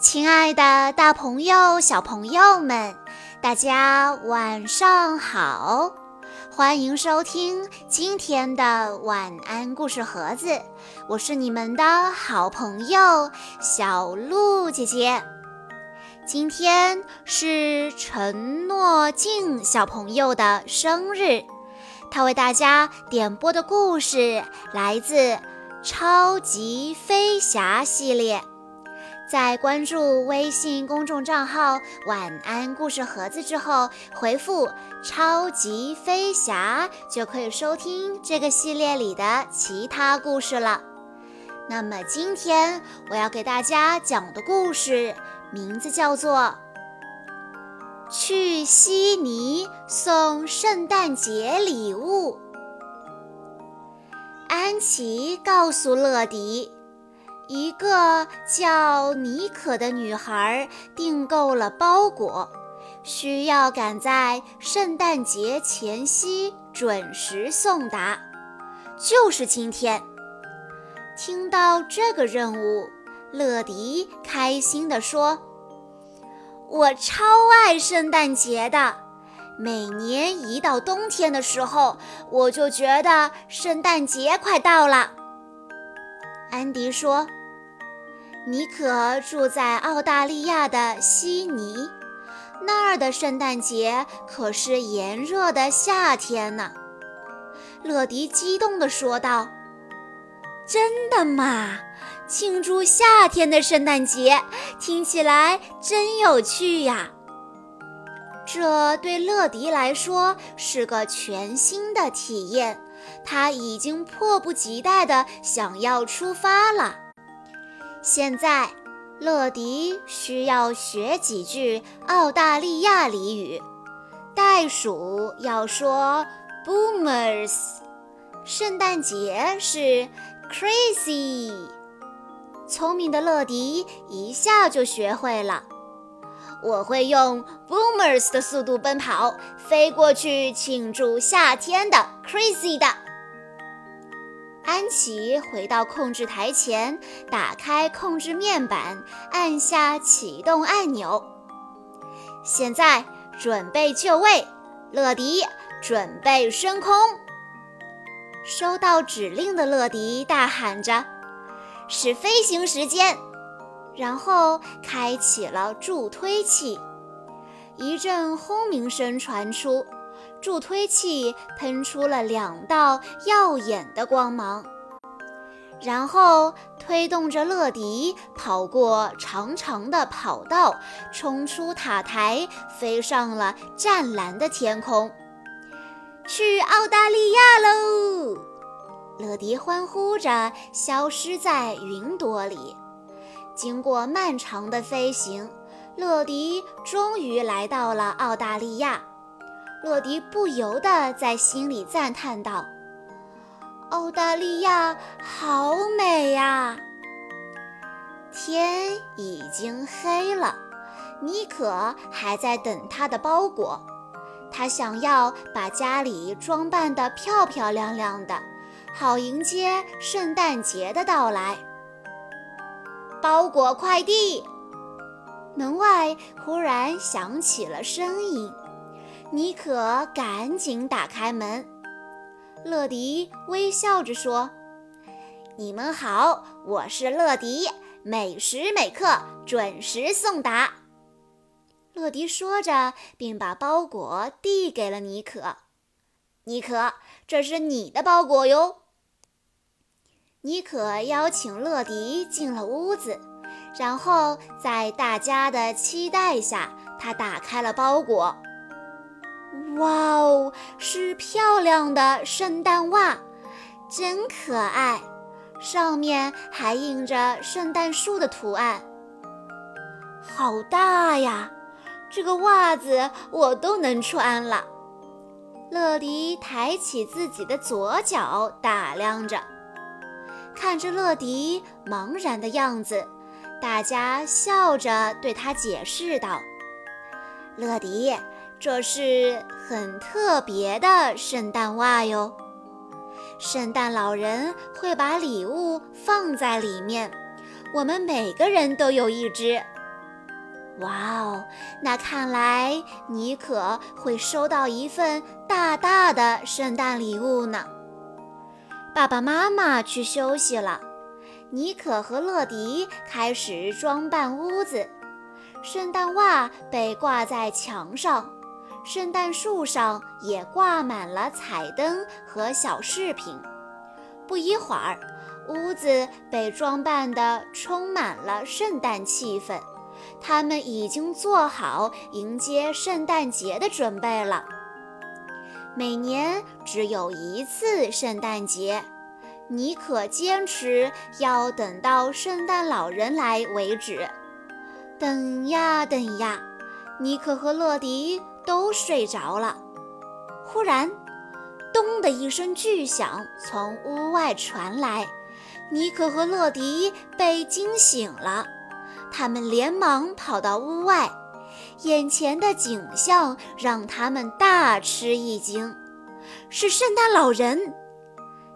亲爱的，大朋友、小朋友们，大家晚上好！欢迎收听今天的晚安故事盒子，我是你们的好朋友小鹿姐姐。今天是陈诺静小朋友的生日，他为大家点播的故事来自《超级飞侠》系列。在关注微信公众账号“晚安故事盒子”之后，回复“超级飞侠”就可以收听这个系列里的其他故事了。那么今天我要给大家讲的故事名字叫做《去悉尼送圣诞节礼物》。安琪告诉乐迪。一个叫妮可的女孩订购了包裹，需要赶在圣诞节前夕准时送达，就是今天。听到这个任务，乐迪开心地说：“我超爱圣诞节的，每年一到冬天的时候，我就觉得圣诞节快到了。”安迪说。妮可住在澳大利亚的悉尼，那儿的圣诞节可是炎热的夏天呢。乐迪激动地说道：“真的吗？庆祝夏天的圣诞节，听起来真有趣呀！”这对乐迪来说是个全新的体验，他已经迫不及待地想要出发了。现在，乐迪需要学几句澳大利亚俚语。袋鼠要说 “boomers”，圣诞节是 “crazy”。聪明的乐迪一下就学会了。我会用 “boomers” 的速度奔跑，飞过去庆祝夏天的 “crazy” 的。安琪回到控制台前，打开控制面板，按下启动按钮。现在准备就位，乐迪准备升空。收到指令的乐迪大喊着：“是飞行时间！”然后开启了助推器，一阵轰鸣声传出。助推器喷出了两道耀眼的光芒，然后推动着乐迪跑过长长的跑道，冲出塔台，飞上了湛蓝的天空，去澳大利亚喽！乐迪欢呼着，消失在云朵里。经过漫长的飞行，乐迪终于来到了澳大利亚。乐迪不由得在心里赞叹道：“澳大利亚好美呀！”天已经黑了，妮可还在等他的包裹。他想要把家里装扮得漂漂亮亮的，好迎接圣诞节的到来。包裹快递，门外忽然响起了声音。妮可赶紧打开门，乐迪微笑着说：“你们好，我是乐迪，每时每刻准时送达。”乐迪说着，并把包裹递给了妮可。“妮可，这是你的包裹哟。”妮可邀请乐迪进了屋子，然后在大家的期待下，他打开了包裹。哇哦，是漂亮的圣诞袜，真可爱！上面还印着圣诞树的图案。好大呀，这个袜子我都能穿了。乐迪抬起自己的左脚打量着，看着乐迪茫然的样子，大家笑着对他解释道：“乐迪。”这是很特别的圣诞袜哟，圣诞老人会把礼物放在里面，我们每个人都有一只。哇哦，那看来妮可会收到一份大大的圣诞礼物呢。爸爸妈妈去休息了，妮可和乐迪开始装扮屋子。圣诞袜被挂在墙上，圣诞树上也挂满了彩灯和小饰品。不一会儿，屋子被装扮得充满了圣诞气氛。他们已经做好迎接圣诞节的准备了。每年只有一次圣诞节，妮可坚持要等到圣诞老人来为止。等呀等呀，妮可和乐迪都睡着了。忽然，咚的一声巨响从屋外传来，妮可和乐迪被惊醒了。他们连忙跑到屋外，眼前的景象让他们大吃一惊：是圣诞老人！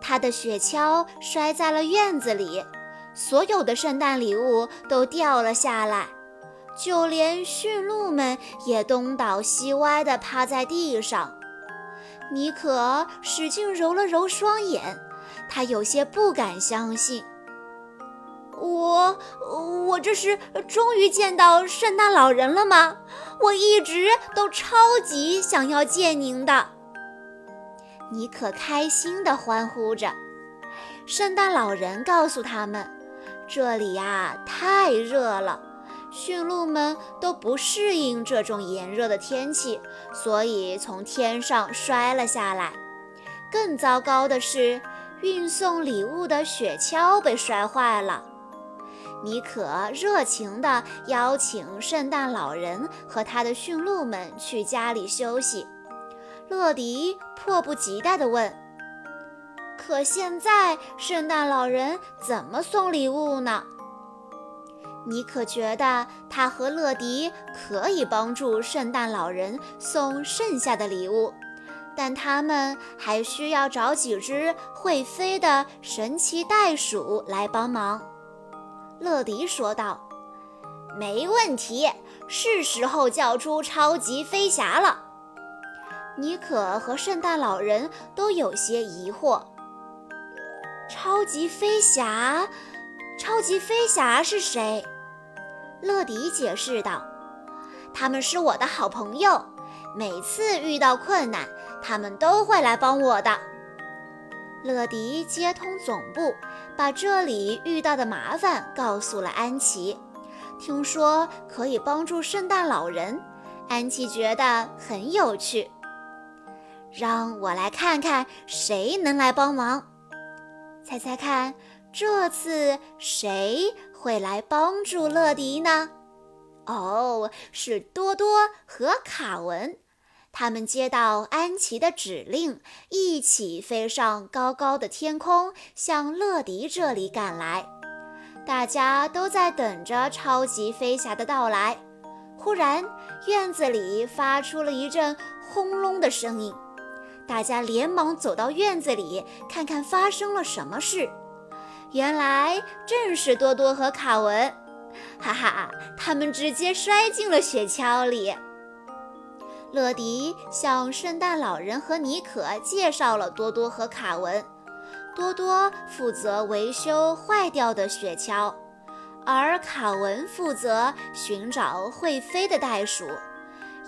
他的雪橇摔在了院子里，所有的圣诞礼物都掉了下来，就连驯鹿们也东倒西歪地趴在地上。妮可使劲揉了揉双眼，他有些不敢相信。我我这是终于见到圣诞老人了吗？我一直都超级想要见您的。妮可开心地欢呼着。圣诞老人告诉他们，这里呀太热了，驯鹿们都不适应这种炎热的天气，所以从天上摔了下来。更糟糕的是，运送礼物的雪橇被摔坏了。妮可热情地邀请圣诞老人和他的驯鹿们去家里休息。乐迪迫不及待地问：“可现在圣诞老人怎么送礼物呢？”妮可觉得他和乐迪可以帮助圣诞老人送剩下的礼物，但他们还需要找几只会飞的神奇袋鼠来帮忙。乐迪说道：“没问题，是时候叫出超级飞侠了。”妮可和圣诞老人都有些疑惑：“超级飞侠，超级飞侠是谁？”乐迪解释道：“他们是我的好朋友，每次遇到困难，他们都会来帮我的。”乐迪接通总部，把这里遇到的麻烦告诉了安琪。听说可以帮助圣诞老人，安琪觉得很有趣。让我来看看谁能来帮忙。猜猜看，这次谁会来帮助乐迪呢？哦，是多多和卡文。他们接到安琪的指令，一起飞上高高的天空，向乐迪这里赶来。大家都在等着超级飞侠的到来。忽然，院子里发出了一阵轰隆的声音，大家连忙走到院子里看看发生了什么事。原来正是多多和卡文，哈哈，他们直接摔进了雪橇里。乐迪向圣诞老人和妮可介绍了多多和卡文。多多负责维修坏掉的雪橇，而卡文负责寻找会飞的袋鼠。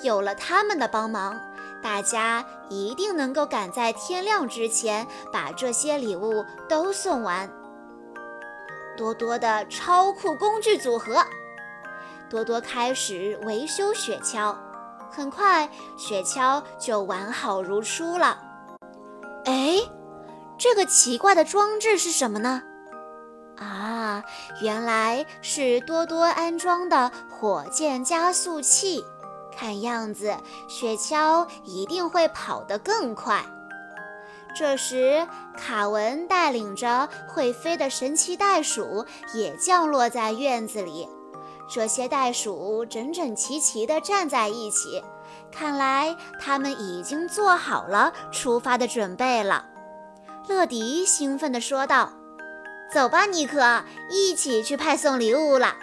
有了他们的帮忙，大家一定能够赶在天亮之前把这些礼物都送完。多多的超酷工具组合，多多开始维修雪橇。很快，雪橇就完好如初了。哎，这个奇怪的装置是什么呢？啊，原来是多多安装的火箭加速器。看样子，雪橇一定会跑得更快。这时，卡文带领着会飞的神奇袋鼠也降落在院子里。这些袋鼠整整齐齐地站在一起，看来他们已经做好了出发的准备了。乐迪兴奋地说道：“走吧，尼克，一起去派送礼物了。”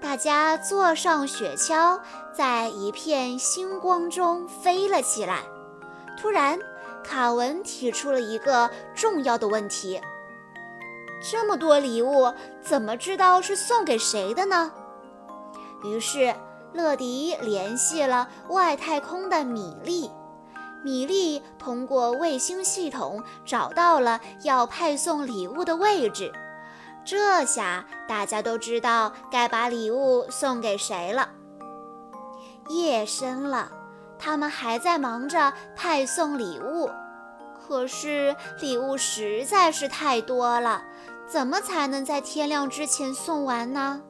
大家坐上雪橇，在一片星光中飞了起来。突然，卡文提出了一个重要的问题：这么多礼物，怎么知道是送给谁的呢？于是，乐迪联系了外太空的米莉。米莉通过卫星系统找到了要派送礼物的位置。这下大家都知道该把礼物送给谁了。夜深了，他们还在忙着派送礼物，可是礼物实在是太多了，怎么才能在天亮之前送完呢？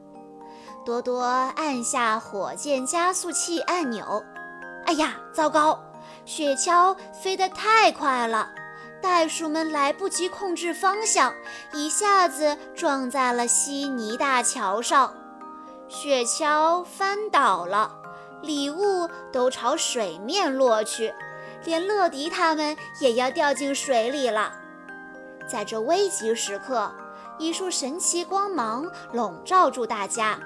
多多按下火箭加速器按钮。哎呀，糟糕！雪橇飞得太快了。袋鼠们来不及控制方向，一下子撞在了悉尼大桥上，雪橇翻倒了，礼物都朝水面落去，连乐迪他们也要掉进水里了。在这危急时刻，一束神奇光芒笼罩住大家。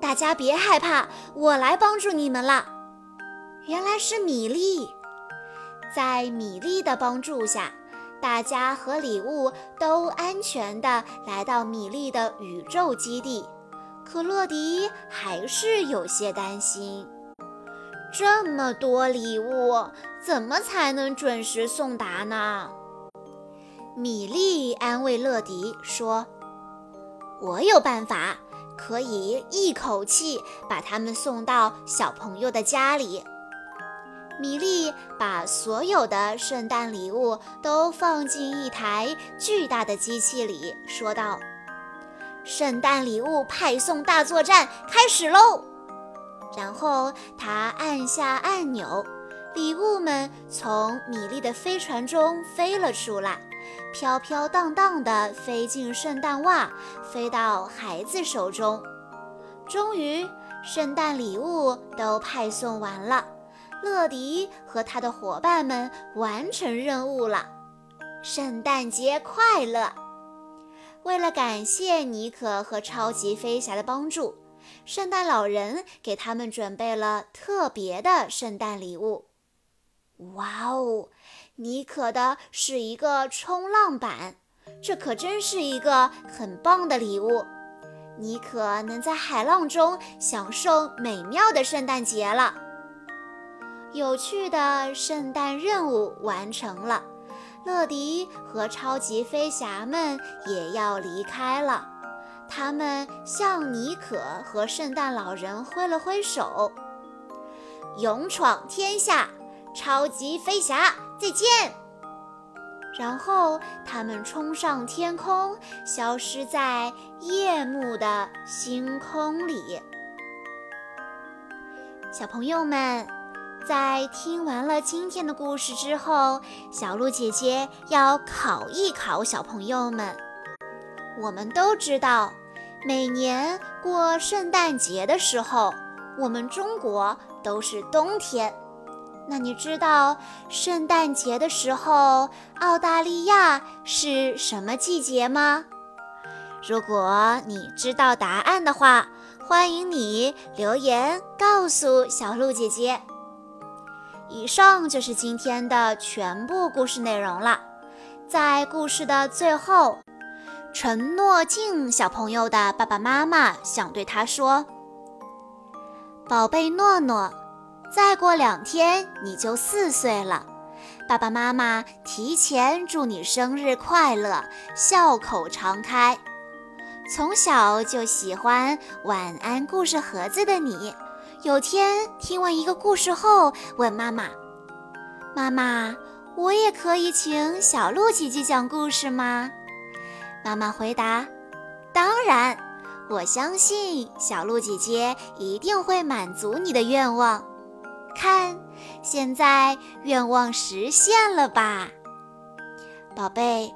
大家别害怕，我来帮助你们了。原来是米粒。在米粒的帮助下，大家和礼物都安全地来到米粒的宇宙基地。可乐迪还是有些担心，这么多礼物，怎么才能准时送达呢？米莉安慰乐迪说：“我有办法，可以一口气把它们送到小朋友的家里。”米莉把所有的圣诞礼物都放进一台巨大的机器里，说道：“圣诞礼物派送大作战开始喽！”然后他按下按钮，礼物们从米莉的飞船中飞了出来，飘飘荡荡地飞进圣诞袜，飞到孩子手中。终于，圣诞礼物都派送完了。乐迪和他的伙伴们完成任务了，圣诞节快乐！为了感谢尼可和超级飞侠的帮助，圣诞老人给他们准备了特别的圣诞礼物。哇哦，尼可的是一个冲浪板，这可真是一个很棒的礼物。尼可能在海浪中享受美妙的圣诞节了。有趣的圣诞任务完成了，乐迪和超级飞侠们也要离开了。他们向尼可和圣诞老人挥了挥手，勇闯天下，超级飞侠再见！然后他们冲上天空，消失在夜幕的星空里。小朋友们。在听完了今天的故事之后，小鹿姐姐要考一考小朋友们。我们都知道，每年过圣诞节的时候，我们中国都是冬天。那你知道圣诞节的时候，澳大利亚是什么季节吗？如果你知道答案的话，欢迎你留言告诉小鹿姐姐。以上就是今天的全部故事内容了。在故事的最后，陈诺静小朋友的爸爸妈妈想对他说：“宝贝诺诺，再过两天你就四岁了，爸爸妈妈提前祝你生日快乐，笑口常开。从小就喜欢晚安故事盒子的你。”有天听完一个故事后，问妈妈：“妈妈，我也可以请小鹿姐姐讲故事吗？”妈妈回答：“当然，我相信小鹿姐姐一定会满足你的愿望。看，现在愿望实现了吧，宝贝。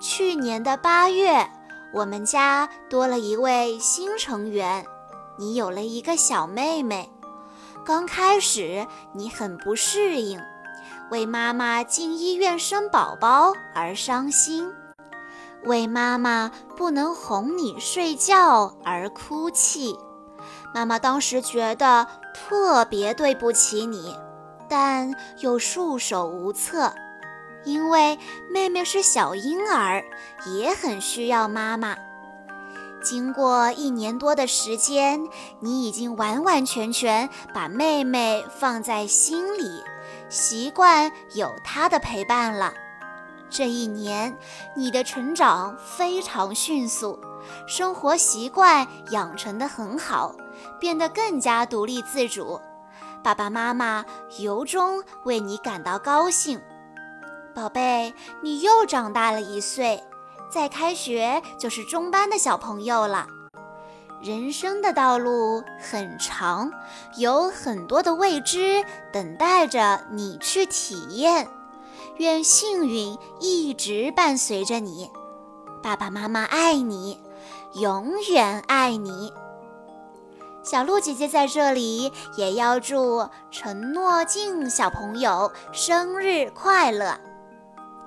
去年的八月，我们家多了一位新成员。”你有了一个小妹妹，刚开始你很不适应，为妈妈进医院生宝宝而伤心。为妈妈不能哄你睡觉而哭泣。妈妈当时觉得特别对不起你，但又束手无策，因为妹妹是小婴儿，也很需要妈妈。经过一年多的时间，你已经完完全全把妹妹放在心里，习惯有她的陪伴了。这一年，你的成长非常迅速，生活习惯养成的很好。变得更加独立自主，爸爸妈妈由衷为你感到高兴。宝贝，你又长大了一岁，再开学就是中班的小朋友了。人生的道路很长，有很多的未知等待着你去体验。愿幸运一直伴随着你，爸爸妈妈爱你，永远爱你。小鹿姐姐在这里也要祝陈诺静小朋友生日快乐。